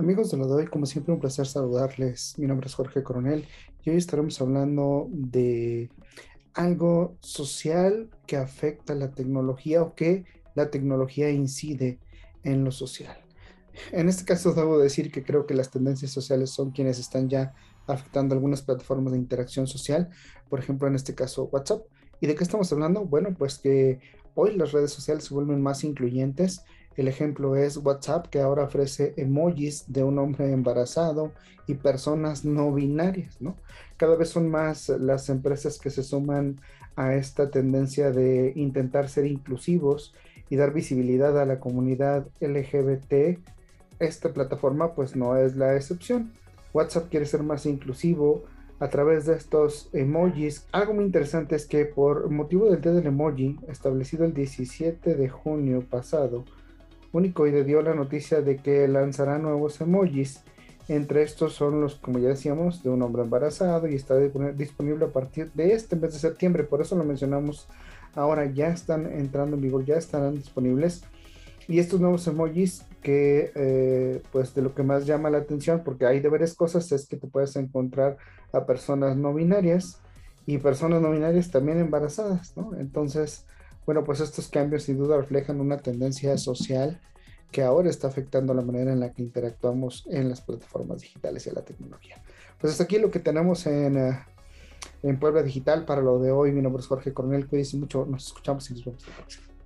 Amigos de lo de hoy, como siempre, un placer saludarles. Mi nombre es Jorge Coronel y hoy estaremos hablando de algo social que afecta la tecnología o que la tecnología incide en lo social. En este caso, debo decir que creo que las tendencias sociales son quienes están ya afectando algunas plataformas de interacción social, por ejemplo, en este caso WhatsApp. ¿Y de qué estamos hablando? Bueno, pues que hoy las redes sociales se vuelven más incluyentes el ejemplo es WhatsApp, que ahora ofrece emojis de un hombre embarazado y personas no binarias, ¿no? Cada vez son más las empresas que se suman a esta tendencia de intentar ser inclusivos y dar visibilidad a la comunidad LGBT. Esta plataforma pues no es la excepción. WhatsApp quiere ser más inclusivo a través de estos emojis. Algo muy interesante es que por motivo del día del emoji, establecido el 17 de junio pasado, único y dio la noticia de que lanzará nuevos emojis. Entre estos son los, como ya decíamos, de un hombre embarazado y está disponible a partir de este mes de septiembre. Por eso lo mencionamos ahora, ya están entrando en vigor, ya estarán disponibles. Y estos nuevos emojis que, eh, pues de lo que más llama la atención, porque hay de varias cosas, es que te puedes encontrar a personas no binarias y personas no binarias también embarazadas, ¿no? Entonces, bueno, pues estos cambios sin duda reflejan una tendencia social que ahora está afectando la manera en la que interactuamos en las plataformas digitales y la tecnología. Pues hasta aquí lo que tenemos en, eh, en Puebla Digital para lo de hoy. Mi nombre es Jorge Coronel. Cuídense mucho. Nos escuchamos y nos vemos la próxima.